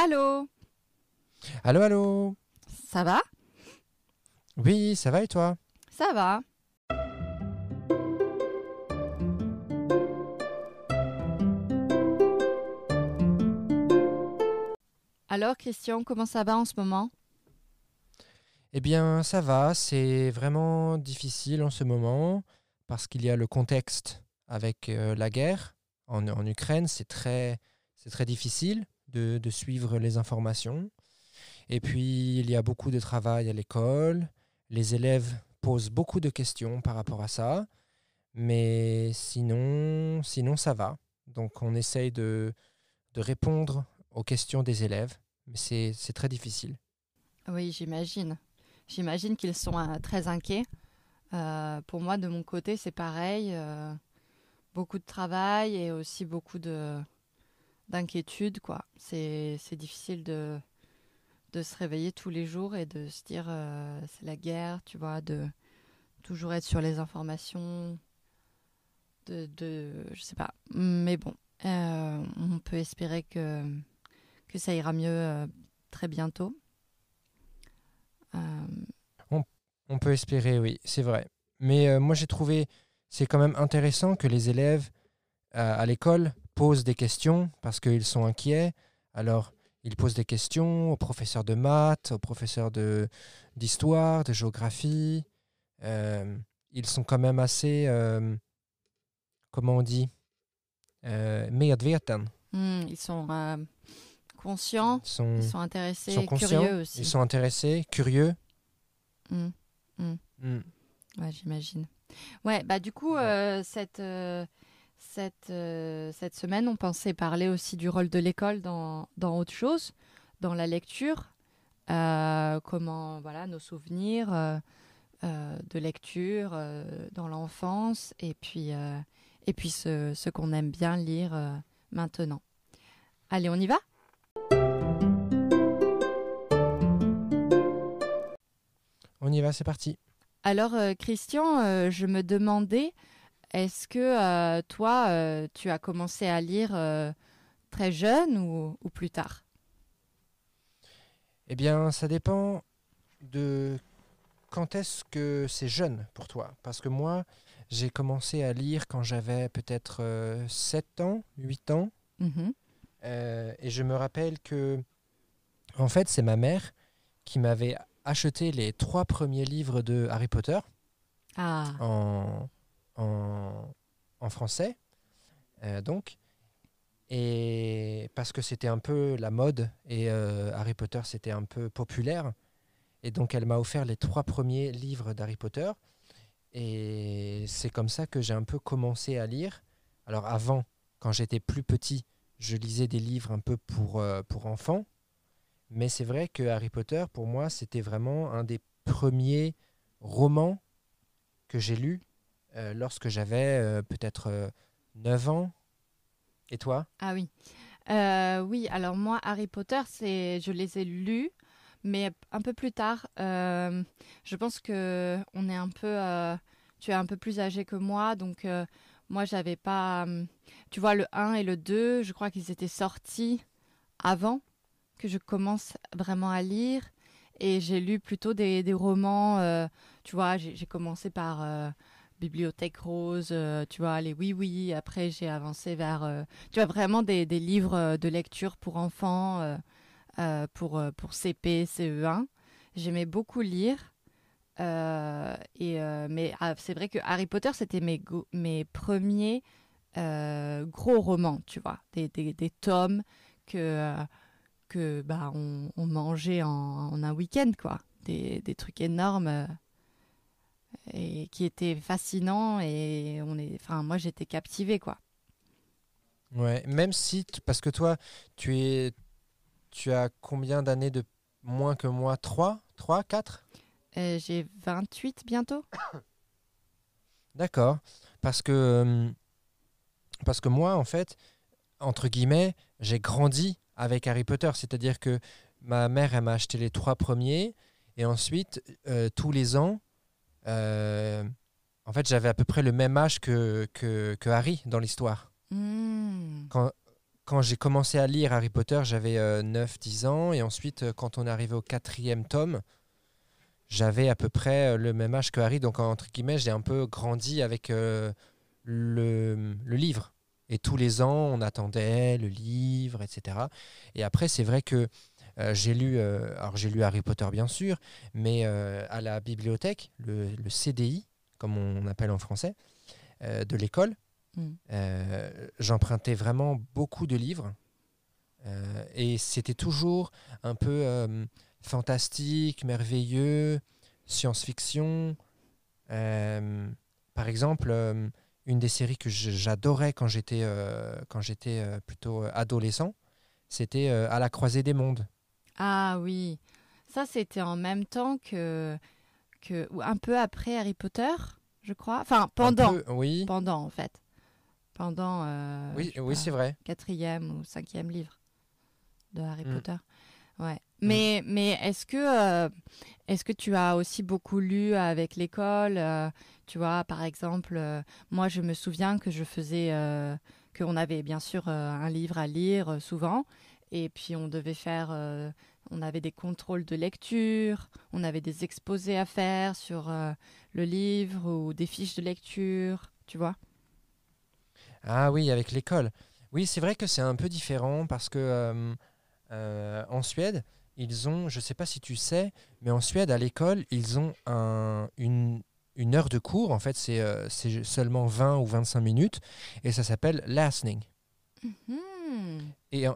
Allô Allô, allô Ça va Oui, ça va et toi Ça va. Alors Christian, comment ça va en ce moment Eh bien, ça va, c'est vraiment difficile en ce moment parce qu'il y a le contexte avec euh, la guerre en, en Ukraine, c'est très, c'est très difficile de, suivre les informations. Et puis, il y a beaucoup de travail à l'école, les élèves posent beaucoup de questions par rapport à ça, mais sinon, sinon ça va. Donc, on essaye de, de répondre aux questions des élèves, mais c'est c'est très difficile. Oui, j'imagine. J'imagine qu'ils sont euh, très inquiets. Euh, pour moi, de mon côté, c'est pareil. euh, beaucoup de travail et aussi beaucoup de d'inquiétude, quoi. C'est difficile de de se réveiller tous les jours et de se dire euh, c'est la guerre, tu vois, de toujours être sur les informations, de, de je sais pas. Mais bon, euh, on peut espérer que que ça ira mieux euh, très bientôt. On peut espérer, oui, c'est vrai. Mais moi, j'ai trouvé, c'est quand même intéressant que les élèves à l'école posent des questions parce qu'ils sont inquiets. Alors, ils posent des questions aux professeurs de maths, aux professeurs d'histoire, de, géographie. Euh, ils sont quand même assez, euh, comment on dit, euh, medveten. hmm, ils sont euh, conscients, Ils sont, ils sont intéressés, ils sont curieux aussi. ils sont intéressés, curieux. Hmm, Mm. ouais, j'imagine. Ouais, bah du coup, Ouais. euh, cette, euh, cette, euh, cette semaine, on pensait parler aussi du rôle de l'école dans, dans autre chose, dans la lecture, euh, comment, voilà, nos souvenirs euh, de lecture dans l'enfance, et puis, et puis ce, ce qu'on aime bien lire maintenant. Allez, on y va? On y va, c'est parti. Alors, Christian, je me demandais, est-ce que euh, toi, euh, tu as commencé à lire euh, très jeune ou, ou plus tard? Eh bien, ça dépend de quand est-ce que c'est jeune pour toi. Parce que moi, j'ai commencé à lire quand j'avais peut-être euh, 7 ans, 8 ans. Euh, et je me rappelle que, en fait, c'est ma mère qui m'avait acheté les trois premiers livres de Harry Potter Ah, en, en, français. euh, donc. Et parce que c'était un peu la mode et euh, Harry Potter c'était un peu populaire. Et donc elle m'a offert les trois premiers livres d'Harry Potter. Et c'est comme ça que j'ai un peu commencé à lire. Alors avant, quand j'étais plus petit, je lisais des livres un peu pour, euh, pour enfants. Mais c'est vrai que Harry Potter, pour moi, c'était vraiment un des premiers romans que j'ai lus euh, lorsque j'avais euh, peut-être euh, 9 ans. Et toi? Ah oui. Euh, oui, alors moi, Harry Potter, c'est, je les ai lus, mais un peu plus tard. Je pense que on est un peu, tu es un peu plus âgé que moi, donc moi, j'avais pas, tu vois, le 1 et le 2, je crois qu'ils étaient sortis avant que je commence vraiment à lire. Et j'ai lu plutôt des, romans, tu vois, j'ai commencé par Bibliothèque Rose, euh, tu vois, les Oui Oui. Après, j'ai avancé vers, euh, tu vois, vraiment des, des livres euh, de lecture pour enfants, pour, pour CP, CE1. J'aimais beaucoup lire. Et, mais ah, c'est vrai que Harry Potter, c'était mes, mes premiers gros romans, tu vois, des, des, des tomes que, que bah, on, on mangeait en, en un week-end, quoi. Des, des trucs énormes et qui étaient fascinants et on est, enfin, moi j'étais captivée, quoi. Ouais, même si, parce que toi, tu es, tu as combien d'années de moins que moi? 3 3 4 Euh, J'ai 28 bientôt. D'accord. Parce que, euh, parce que moi, en fait, entre guillemets, j'ai grandi avec Harry Potter. C'est-à-dire que ma mère, elle m'a acheté les trois premiers. Et ensuite, euh, tous les ans, euh, en fait, j'avais à peu près le même âge que, que, que Harry dans l'histoire. Hmm. Quand, quand j'ai commencé à lire Harry Potter, j'avais 9-10 ans. Et ensuite, euh, quand on est arrivé au quatrième tome, j'avais à peu près euh, le même âge que Harry. Donc, entre guillemets, j'ai un peu grandi avec euh, le, le livre. Et tous les ans, on attendait le livre, etc. Et après, c'est vrai que euh, j'ai lu, euh, alors j'ai lu Harry Potter bien sûr, mais euh, à la bibliothèque, le, le CDI, comme on appelle en français, de l'école, Mm. j'empruntais vraiment beaucoup de livres. Et c'était toujours un peu fantastique, merveilleux, science-fiction. Euh, par exemple, euh, une des séries que j'adorais quand j'étais euh, quand j'étais plutôt adolescent, c'était À la croisée des mondes. Ah oui, ça c'était en même temps que, que ou un peu après Harry Potter, je crois. Enfin pendant, peu- oui, pendant en fait, pendant. euh, oui, oui, c'est vrai. quatrième ou cinquième livre de Harry Mm. Potter. Ouais. Mais, mais est-ce que, euh, est-ce que tu as aussi beaucoup lu avec l'école euh, Tu vois, par exemple, euh, moi je me souviens que je faisais, qu'on avait bien sûr un livre à lire souvent, et puis on devait faire, euh, on avait des contrôles de lecture, on avait des exposés à faire sur euh, le livre ou des fiches de lecture, tu vois Ah oui, avec l'école. Oui, c'est vrai que c'est un peu différent parce que euh, en Suède, ils ont, je ne sais pas si tu sais, mais en Suède, à l'école, ils ont un- une, une heure de cours. En fait, c'est seulement 20 ou 25 minutes et ça s'appelle listening. Hmm. Et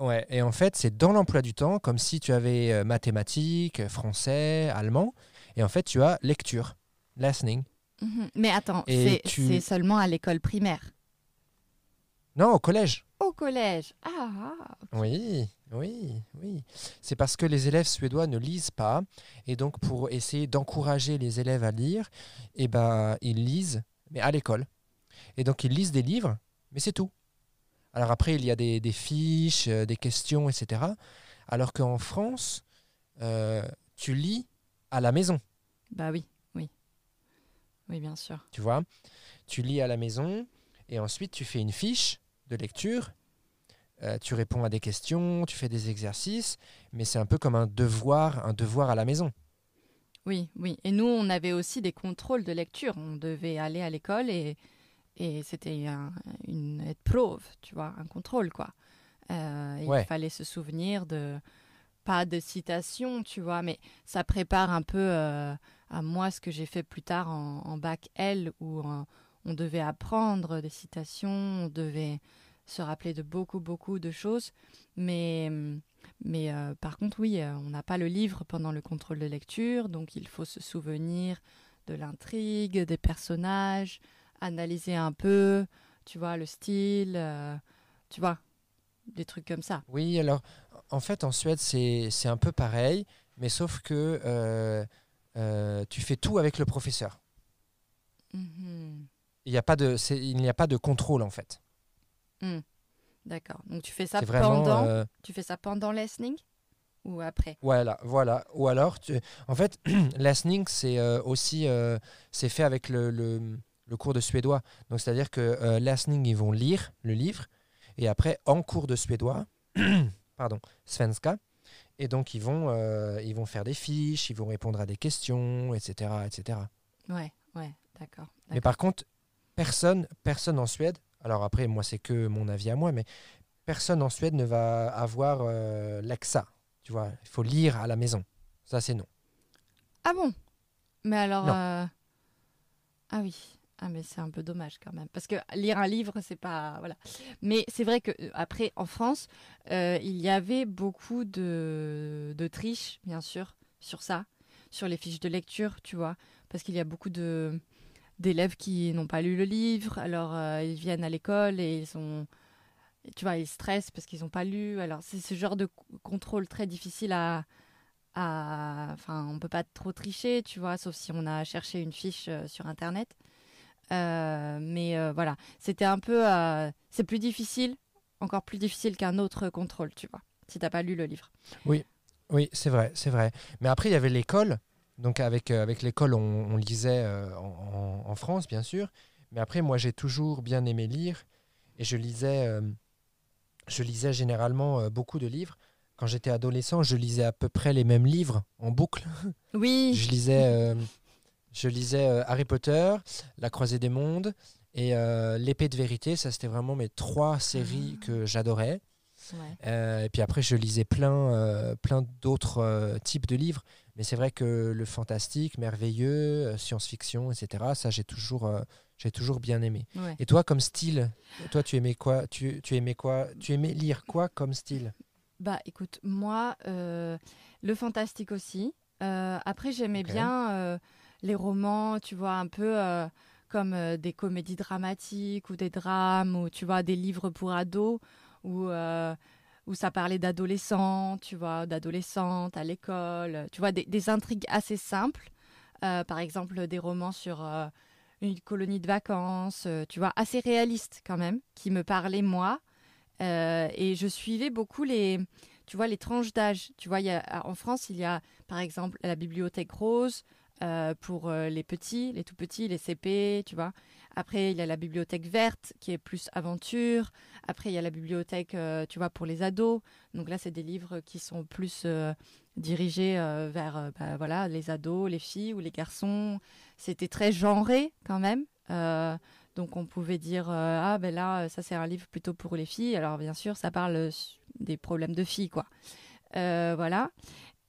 ouais, et en fait, c'est dans l'emploi du temps, comme si tu avais euh, mathématiques, français, allemand. Et en fait, tu as lecture, listening. Mhm. Mais attends, Et c'est tu- c'est seulement à l'école primaire? Non, au collège. Au collège. Ah, ah. Oui, oui, oui. C'est parce que les élèves suédois ne lisent pas. Et donc, pour essayer d'encourager les élèves à lire, eh ben, ils lisent, mais à l'école. Et donc, ils lisent des livres, mais c'est tout. Alors après, il y a des, des fiches, euh, des questions, etc. Alors qu'en France, euh, tu lis à la maison, bah oui, oui. Oui, bien sûr. tu vois. Tu lis à la maison et ensuite tu fais une fiche de lecture. Euh, tu réponds à des questions, tu fais des exercices, mais c'est un peu comme un devoir, un devoir à la maison. Oui, oui. Et nous, on avait aussi des contrôles de lecture. On devait aller à l'école et, et c'était un, une épreuve, tu vois, un contrôle, quoi. Euh, Ouais. Il fallait se souvenir de, pas de citations, tu vois, mais ça prépare un peu euh, à moi ce que j'ai fait plus tard en, en bac L, où euh, on devait apprendre des citations, on devait se rappeler de beaucoup, beaucoup de choses. Mais, mais euh, par contre, oui, euh, on n'a pas le livre pendant le contrôle de lecture, donc il faut se souvenir de l'intrigue, des personnages, analyser un peu, tu vois, le style, euh, tu vois, des trucs comme ça. Oui, alors en fait en Suède c'est un peu pareil, mais sauf que euh, euh, tu fais tout avec le professeur. Mhm. Il n'y a pas de, c'est- il n'y a pas de contrôle en fait. D'accord. Donc tu fais ça vraiment, pendant, tu fais ça pendant listening ou après? Voilà, voilà. Ou alors, tu- en fait, listening c'est aussi, c'est fait avec le, le, le cours de suédois. Donc c'est à dire que euh, listening ils vont lire le livre et après en cours de suédois, pardon, svenska. Et donc ils vont, euh, ils vont faire des fiches, ils vont répondre à des questions, etc., etc. Ouais, ouais, d'accord. Mais par contre, personne, personne en Suède, alors après, moi, c'est que mon avis à moi, mais personne en Suède ne va avoir euh, l'EXA. Tu vois, il faut lire à la maison. Ça, c'est non. Ah bon? Mais alors, Non. euh, ah oui. Ah mais c'est un peu dommage quand même. Parce que lire un livre c'est pas voilà. Mais c'est vrai que euh, après en France euh, il y avait beaucoup de de triches bien sûr sur ça, sur les fiches de lecture tu vois. Parce qu'il y a beaucoup de d'élèves qui n'ont pas lu le livre. Alors euh, ils viennent à l'école et ils sont tu vois ils stressent parce qu'ils n'ont pas lu. Alors c'est ce genre de contrôle très difficile à à enfin on peut pas trop tricher tu vois sauf si on a cherché une fiche sur internet mais euh, voilà c'était un peu euh, c'est plus difficile encore plus difficile qu'un autre contrôle tu vois si t'as pas lu le livre Oui, c'est vrai, c'est vrai. Mais après, il y avait l'école. Donc, avec, euh, avec l'école, on, on lisait euh, en, en- en France, bien sûr. Mais après, moi, j'ai toujours bien aimé lire. Et je lisais, euh, je lisais généralement euh, beaucoup de livres. Quand j'étais adolescent, je lisais à peu près les mêmes livres en boucle. Oui. Je lisais, euh, je lisais euh, Harry Potter, La Croisée des Mondes et euh, L'Épée de Vérité. Ça, c'était vraiment mes trois séries Ah. que j'adorais. Ouais. Euh, et puis après, je lisais plein, plein d'autres types de livres. Mais c'est vrai que le fantastique, merveilleux, science-fiction, etc., ça, j'ai toujours, j'ai toujours bien aimé. Ouais. Et toi, comme style, toi, tu aimais quoi tu, tu aimais quoi Tu aimais lire quoi comme style? Bah écoute, moi, euh, le fantastique aussi. Euh, après, j'aimais bien euh, les romans, tu vois, un peu euh, comme euh, des comédies dramatiques ou des drames, ou tu vois, des livres pour ados, où, euh, où ça parlait d'adolescents, tu vois, d'adolescentes à l'école, tu vois, des, intrigues assez simples. Par exemple, des romans sur une colonie de vacances, tu vois, assez réalistes quand même, qui me parlaient moi. Et je suivais beaucoup les, tu vois, les tranches d'âge. Tu vois, en France, il y a par exemple la bibliothèque rose euh, pour euh, les petits, les tout petits, les CP, tu vois. Après, il y a la bibliothèque verte qui est plus aventure. Après, il y a la bibliothèque, euh, tu vois, pour les ados. Donc là, c'est des livres qui sont plus dirigés vers, bah, voilà, les ados, les filles ou les garçons. C'était très genré quand même. Donc on pouvait dire ah ben là ça c'est un livre plutôt pour les filles. Alors bien sûr ça parle des problèmes de filles quoi. Voilà.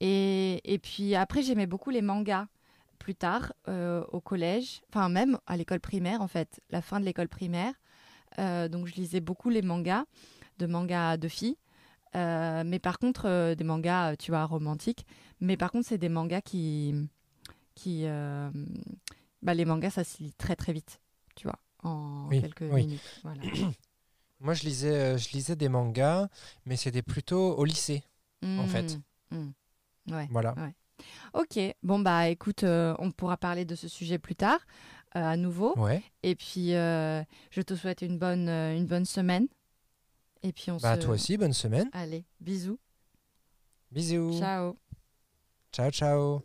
Et, et puis après j'aimais beaucoup les mangas plus tard euh, au collège, enfin même à l'école primaire en fait, la fin de l'école primaire. Euh, donc je lisais beaucoup les mangas, de mangas de filles. Euh, mais par contre des mangas tu vois romantiques. Mais par contre c'est des mangas qui qui bah, les mangas ça se lit très très vite, tu vois, en Oui, quelques oui. minutes. Voilà. Moi, je lisais, je lisais des mangas, mais c'était plutôt au lycée. En fait. Mm, mm. Ouais. Voilà. Ok, bon bah écoute, euh, on pourra parler de ce sujet plus tard, euh, à nouveau. Ouais. Et puis, euh, je te souhaite une bonne, une bonne semaine. Et puis on Bah, se... toi aussi, bonne semaine. Allez, bisous. Bisous. Ciao. ciao. ciao.